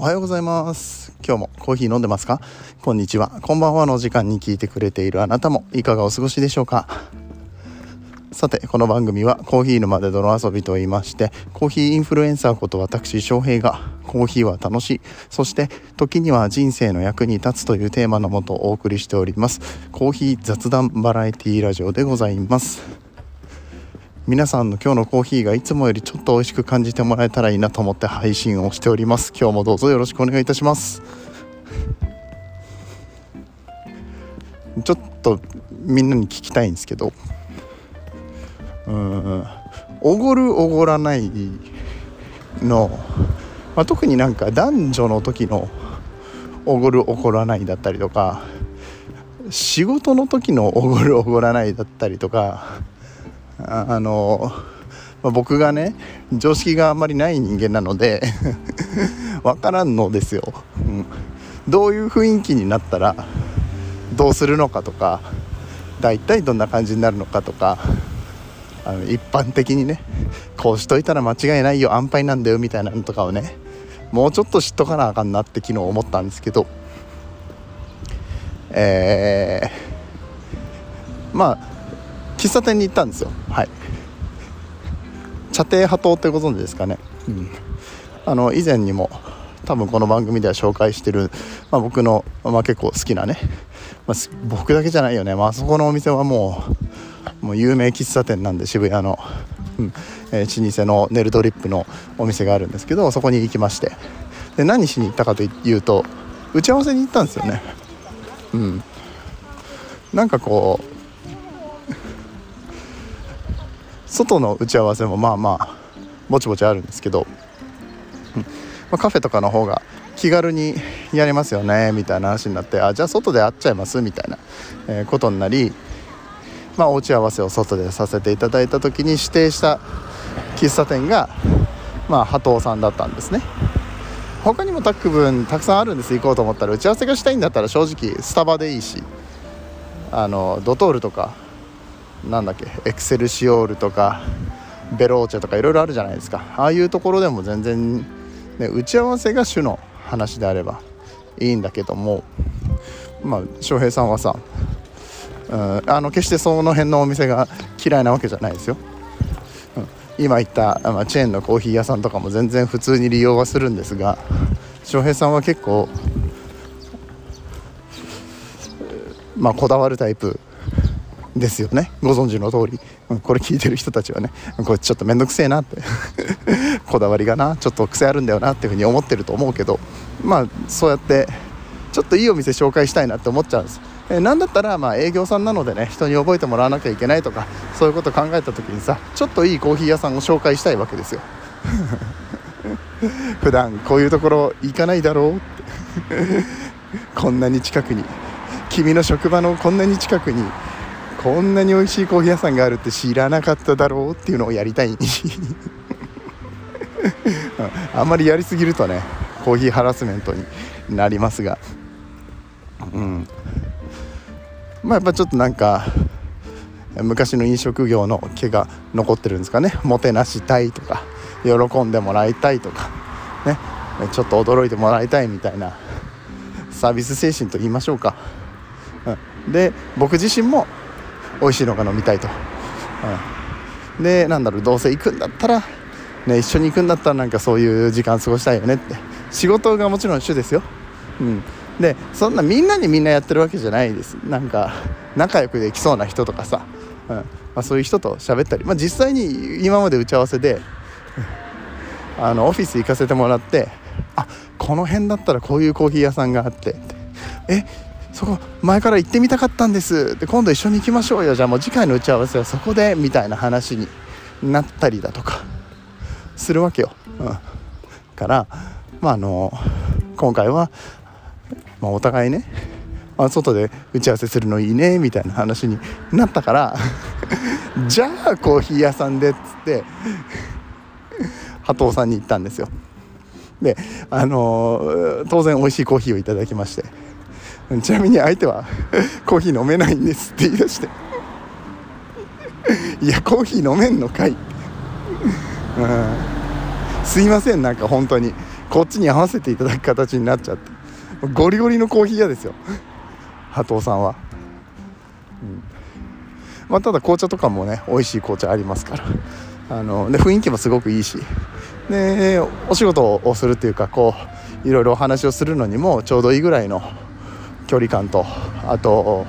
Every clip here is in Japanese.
おはようございます。今日もコーヒー飲んでますか？こんにちは。こんばんはの時間に聞いてくれているあなたもいかがお過ごしでしょうか？さてこの番組はコーヒー沼で泥遊びと言いましてコーヒーインフルエンサーこと私翔平がコーヒーは楽しいそして時には人生の役に立つというテーマのもとお送りしております。コーヒー雑談バラエティラジオでございます。皆さんの今日のコーヒーがいつもよりちょっと美味しく感じてもらえたらいいなと思って配信をしております。今日もどうぞよろしくお願いいたします。ちょっとみんなに聞きたいんですけど。うん。おごるおごらないの、まあ、特になんか男女の時のおごるおごらないだったりとか仕事の時のおごるおごらないだったりとかあの、まあ、僕がね常識があんまりない人間なので 分からんのですよ、うん、どういう雰囲気になったらどうするのかとか大体どんな感じになるのかとかあの一般的にねこうしといたら間違いないよ安牌なんだよみたいなのとかをねもうちょっと知っとかなあかんなって昨日思ったんですけどえー、まあ喫茶店に行ったんですよ。はい。茶亭波頭ってご存知ですかね、うん、あの以前にも多分この番組では紹介してる、まあ、僕の、まあ、結構好きなね、まあ、僕だけじゃないよね、まあそこのお店はもうもう有名喫茶店なんで渋谷の、うん。えー、老舗のネルドリップのお店があるんですけどそこに行きまして。で何しに行ったかというと打ち合わせに行ったんですよね。うん。なんかこう外の打ち合わせもまあまあぼちぼちあるんですけど、うん。まあ、カフェとかの方が気軽にやりますよねみたいな話になってあじゃあ外で会っちゃいますみたいな、え、ことになりまあ、お打ち合わせを外でさせていただいた時に指定した喫茶店が、まあ、波頭さんだったんですね。他にもタック分たくさんあるんです。行こうと思ったら打ち合わせがしたいんだったら正直スタバでいいしあのドトールとかなんだっけエクセルシオールとかベローチェとかいろいろあるじゃないですか。ああいうところでも全然、ね、打ち合わせが主の話であればいいんだけどもまあ翔平さんはさうん、あの決してその辺のお店が嫌いなわけじゃないですよ、うん、今言った、まあ、チェーンのコーヒー屋さんとかも全然普通に利用はするんですが翔平さんは結構まあこだわるタイプですよね。ご存知の通り。これ聞いてる人たちはね。これちょっと面倒くせえなって。こだわりがな。ちょっと癖あるんだよなっていうふうに思ってると思うけど。まあそうやってちょっといいお店紹介したいなって思っちゃうんです。えー、だったらまあ営業さんなのでね人に覚えてもらわなきゃいけないとかそういうこと考えた時にさちょっといいコーヒー屋さんを紹介したいわけですよ。普段こういうところ行かないだろうって。こんなに近くに君の職場のこんなに近くにこんなに美味しいコーヒー屋さんがあるって知らなかっただろうっていうのをやりたい。あんまりやりすぎるとねコーヒーハラスメントになりますが。うん。まあ、やっぱちょっとなんか昔の飲食業の毛が残ってるんですかね。もてなしたいとか喜んでもらいたいとかね。ちょっと驚いてもらいたいみたいなサービス精神と言いましょうか、うん、で僕自身も美味しいのが飲みたいと、うん、でなんだろうどうせ行くんだったら、ね、一緒に行くんだったらなんかそういう時間過ごしたいよねって。仕事がもちろん主ですよ、うん、でそんなみんなにみんなやってるわけじゃないです。なんか仲良くできそうな人とかさ、うん。まあ、そういう人と喋ったり、まあ、実際に今まで打ち合わせであのオフィス行かせてもらってあこの辺だったらこういうコーヒー屋さんがあってえそこ前から行ってみたかったんです。で今度一緒に行きましょうよ。じゃあもう次回の打ち合わせはそこでみたいな話になったりだとかするわけよ、うん、からまああの今回はまあ、お互いね、まあ、外で打ち合わせするのいいねみたいな話になったから。じゃあコーヒー屋さんでっつって波頭さんに行ったんですよ。であのー、当然美味しいコーヒーをいただきまして。ちなみに相手は コーヒー飲めないんですって言い出して。いやコーヒー飲めんのかい、うん、すいませんなんか本当に。こっちに合わせていただく形になっちゃって。ゴリゴリのコーヒー屋ですよ。波藤さんは、うん。まあ、ただ紅茶とかもね美味しい紅茶ありますから。あので雰囲気もすごくいいし。でお仕事をするっていうかこういろいろお話をするのにもちょうどいいぐらいの距離感とあと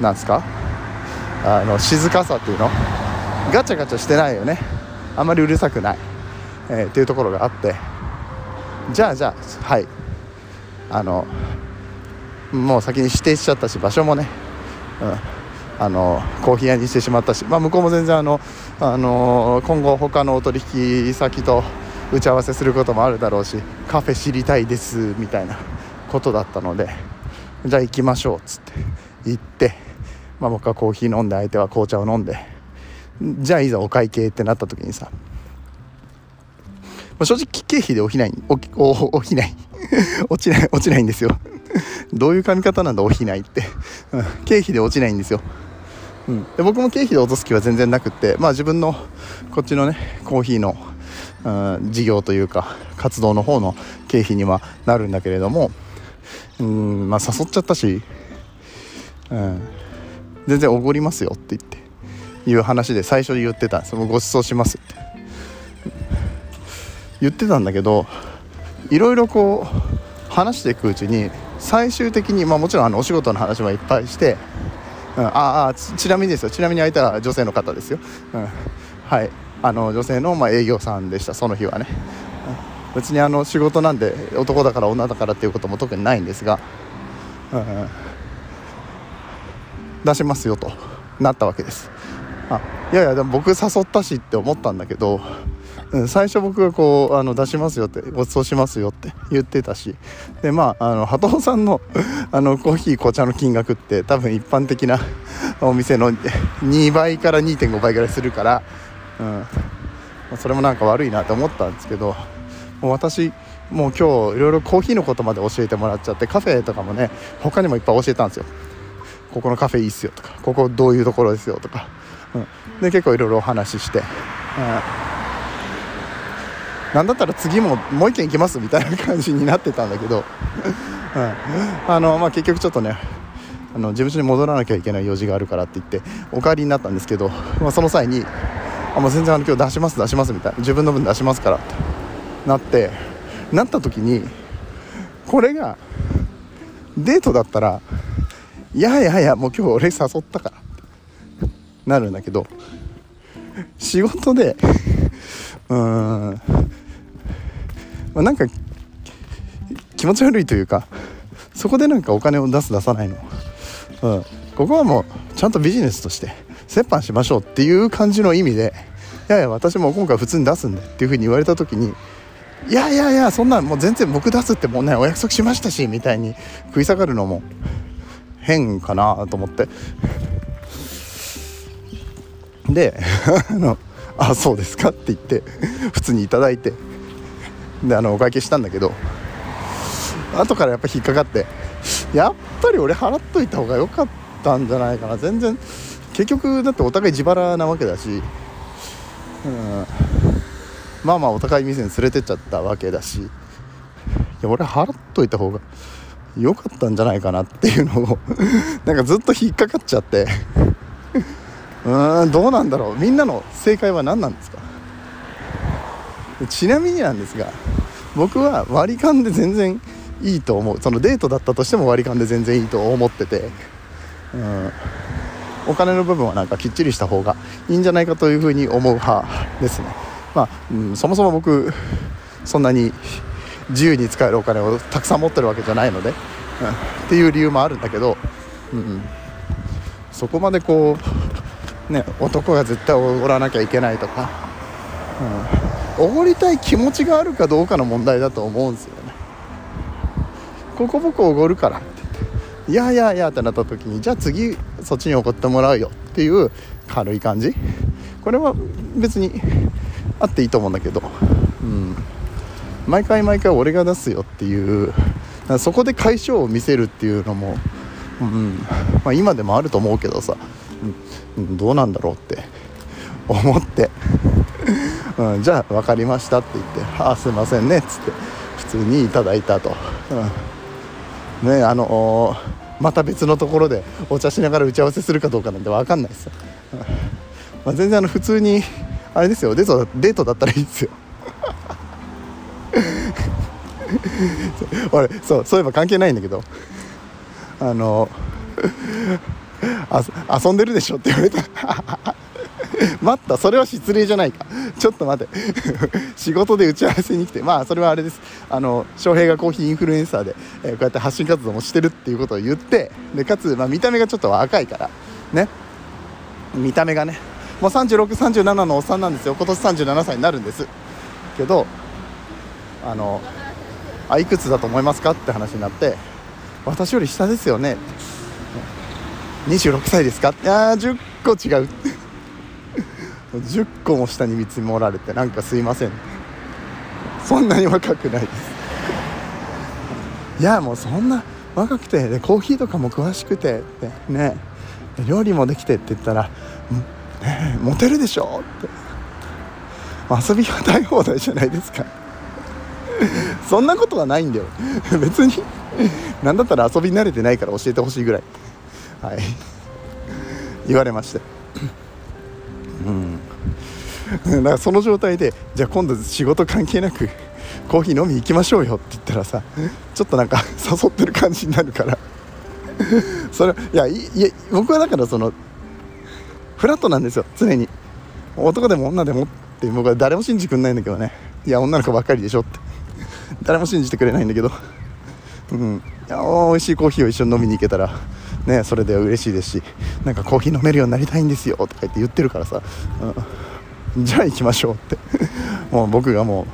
なんすか？あの静かさっていうの？ガチャガチャしてないよね。あまりうるさくない、えー、っていうところがあって。じゃあじゃあはい。あのもう先に指定しちゃったし場所もね、うん、あのコーヒー屋にしてしまったし、まあ、向こうも全然あの、あの今後他のお取引先と打ち合わせすることもあるだろうしカフェ知りたいですみたいなことだったので。じゃあ行きましょうっつって。行って、まあ、僕はコーヒー飲んで相手は紅茶を飲んで。じゃあいざお会計ってなった時にさ、まあ、正直経費で起きない起き起きない。落ちない落ちないんですよ。どういう髪型なんだ起きないって、経費で落ちないんですよ、うん、で僕も経費で落とす気は全然なくってまあ自分のこっちのねコーヒーの、うん、事業というか活動の方の経費にはなるんだけれどもうんまあ誘っちゃったし、うん、全然おごりますよって言っていう話で最初に言ってた。んですご馳走しますって。言ってたんだけどいろいろこう話していくうちに最終的に、まあ、もちろんあのお仕事の話もいっぱいして、うん、ああちなみにですよ。ちなみに相手は女性の方ですよ、うん、はい。あの女性のまあ営業さんでした。その日はね、別にあの仕事なんで男だから女だからっていうことも特にないんですが、うん、出しますよとなったわけです。あいやいやでも僕誘ったしって思ったんだけど、最初僕がこうあの出しますよってご馳走しますよって言ってたしでまああの波藤さんの あのコーヒー紅茶の金額って多分一般的なお店の2倍から2.5倍ぐらいするから、うん、それもなんか悪いなと思ったんですけどもう私もう今日いろいろコーヒーのことまで教えてもらっちゃってカフェとかもね他にもいっぱい教えたんですよ。ここのカフェいいっすよとかここどういうところですよとか、うん、で結構いろいろお話しして、うん。なんだったら次ももう一軒行きますみたいな感じになってたんだけど、うん、あのまあ、結局ちょっとねあの事務所に戻らなきゃいけない用事があるからって言ってお帰りになったんですけど、まあ、その際にあもう全然あの今日出します出しますみたいな。自分の分出しますからって。なってなった時にこれがデートだったらいやいやいやもう今日俺誘ったからなるんだけど仕事でうーんまあ、なんか気持ち悪いというかそこでなんかお金を出す出さないの、うん、ここはもうちゃんとビジネスとして折半しましょうっていう感じの意味でいやいや私も今回普通に出すんでっていうふうに言われた時にいやいやいやそんなんもう全然僕出すってもうねお約束しましたしみたいに食い下がるのも変かなと思って。であの「あそうですか」って言って普通に頂いて。であのお会計したんだけど後からやっぱ引っかかってやっぱり俺払っといた方が良かったんじゃないかな。全然結局だってお互い自腹なわけだし、うん、まあまあお互い店に連れてっちゃったわけだしいや俺払っといた方が良かったんじゃないかなっていうのを なんかずっと引っかかっちゃって。うーんどうなんだろう。みんなの正解は何なんですか？ちなみになんですが僕は割り勘で全然いいと思う。そのデートだったとしても割り勘で全然いいと思ってて、うん、お金の部分はなんかきっちりした方がいいんじゃないかというふうに思う派ですね。まあ、うん、そもそも僕 そんなに自由に使えるお金をたくさん持ってるわけじゃないので、うん、っていう理由もあるんだけど、うん、そこまでこう ね男が絶対おごらなきゃいけないとか、うん。おごりたい気持ちがあるかどうかの問題だと思うんですよね。ここ僕おごるからって言っていやいやいやってなった時にじゃあ次そっちにおごってもらうよっていう軽い感じ。これは別にあっていいと思うんだけど。うん。毎回毎回俺が出すよっていうそこで解消を見せるっていうのも、うん。まあ、今でもあると思うけどさ、うん、どうなんだろうって。思って。うん、じゃあ分かりましたって言って「ああすいませんね」っつって2通にいただいたと、うん、ねあのまた別のところでお茶しながら打ち合わせするかどうかなんて分かんないです、うん。まあ、全然あの普通にあれですよ。デートデートだったらいいですよ。俺そうそういえば関係ないんだけど。あのあ遊んでるでしょって言われた。待った。それは失礼じゃないか。ちょっと待って。仕事で打ち合わせに来て。まあそれはあれです。あの翔平がコーヒーインフルエンサーで、えー、こうやって発信活動もしてるっていうことを言って。でかつ、まあ、見た目がちょっと若いから。ね。見た目がね。もう3637のおっさんなんですよ。今年37歳になるんです。けどあのあいくつだと思いますかって話になって私より下ですよね。26歳ですか？いや10個違う。10個も下に見積もられてなんかすいません。そんなに若くない。ですいやもうそんな若くてでコーヒーとかも詳しくてってね。料理もできてって言ったら、ね、モテるでしょ？って。遊びは大放題じゃないですか。そんなことはないんだよ。別に。何だったら遊び慣れてないから教えてほしいぐらい。はい。言われまして。うん。だからその状態でじゃあ今度仕事関係なくコーヒー飲み行きましょうよって言ったらさちょっとなんか誘ってる感じになるから。それいやいや僕はだからそのフラットなんですよ常に。男でも女でもって僕は誰も信じてくんないんだけどね。いや女の子ばっかりでしょって。誰も信じてくれないんだけど。うん。いや美味しいコーヒーを一緒に飲みに行けたらねそれで嬉しいですしなんかコーヒー飲めるようになりたいんですよとか言って言ってるからさ、うん、じゃあ行きましょうって。もう僕がもう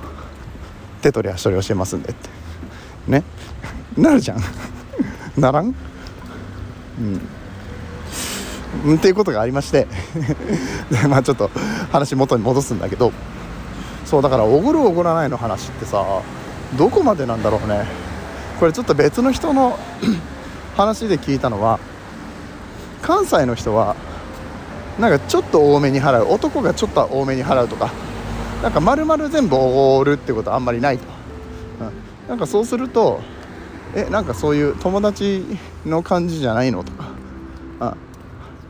手取り足取り教えますんでって。ね。なるじゃん。ならん？うん。っていうことがありましてで まあちょっと話元に戻すんだけどそうだからおごるおごらないの話ってさどこまでなんだろうね。これちょっと別の人の 話で聞いたのは関西の人はなんかちょっと多めに払う男がちょっと多めに払うとかなんか丸々全部おごるってことあんまりないと、うん、なんかそうするとえなんかそういう友達の感じじゃないのとかあ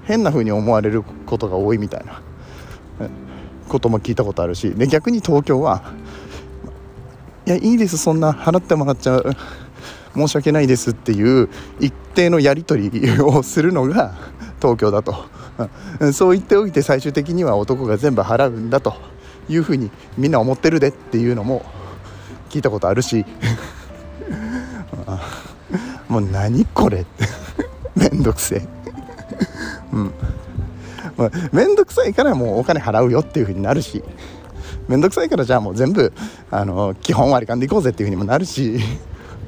変な風に思われることが多いみたいなことも聞いたことあるしで逆に東京はいやいいですそんな払ってもらっちゃう申し訳ないですっていう一定のやり取りをするのが東京だと、そう言っておいて最終的には男が全部払うんだというふうにみんな思ってるでっていうのも聞いたことあるし もう何これって めんどくせえ。うん。面倒くさいからもうお金払うよっていう風になるし。面倒くさいからじゃあもう全部あの基本割り勘でいこうぜっていう風にもなるし、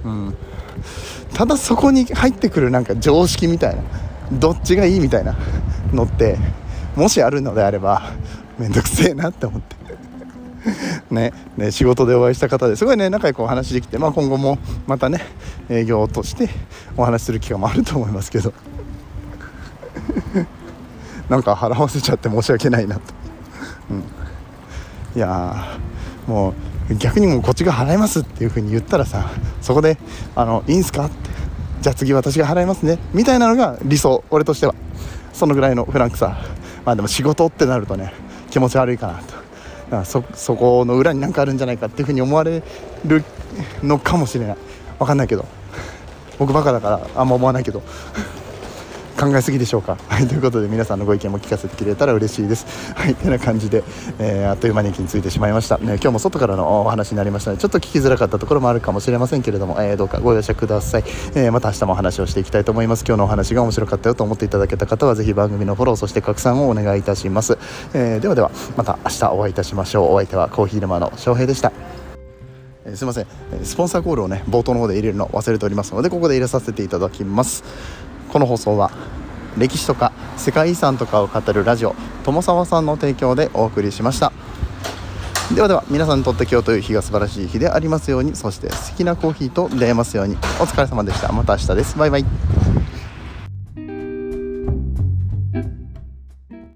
うん、ただそこに入ってくるなんか常識みたいなどっちがいいみたいなのってもしあるのであれば面倒くせえなって思って。ね、ね仕事でお会いした方ですごいね仲良くお話できて、まあ、今後もまたね営業としてお話しする機会もあると思いますけど。なんか払わせちゃって申し訳ないなと、うん、いやもう逆にもうこっちが払いますっていう風に言ったらさそこで「あのいいんすか?」って「じゃあ次私が払いますね」みたいなのが理想俺としては。そのぐらいのフランクさ。まあでも仕事ってなるとね気持ち悪いかなと。そそこの裏に何かあるんじゃないかっていう風に思われるのかもしれない。分かんないけど。僕バカだからあんま思わないけど。考えすぎでしょうか？はい、ということで皆さんのご意見も聞かせてくれたら嬉しいです。はい、てな感じで、えー、あっという間に駅に着いてしまいました、ね。今日も外からのお話になりましたので、ちょっと聞きづらかったところもあるかもしれませんけれども、えー、どうかご容赦ください、えー、また明日もお話をしていきたいと思います。今日のお話が面白かったよと思っていただけた方は、ぜひ番組のフォロー、そして拡散をお願いいたします。えではでは、また明日お会いいたしましょう。お相手はコーヒー沼の翔平でした。えー、すいませんスポンサーコールをね冒頭の方で入れるの忘れておりますのでここで入れさせていただきますこの放送は歴史とか世界遺産とかを語るラジオ友沢さんの提供でお送りしました。ではでは皆さんにとって今日という日が素晴らしい日でありますようにそして素敵なコーヒーと出会えますように。お疲れ様でした。また明日です。バイバイ。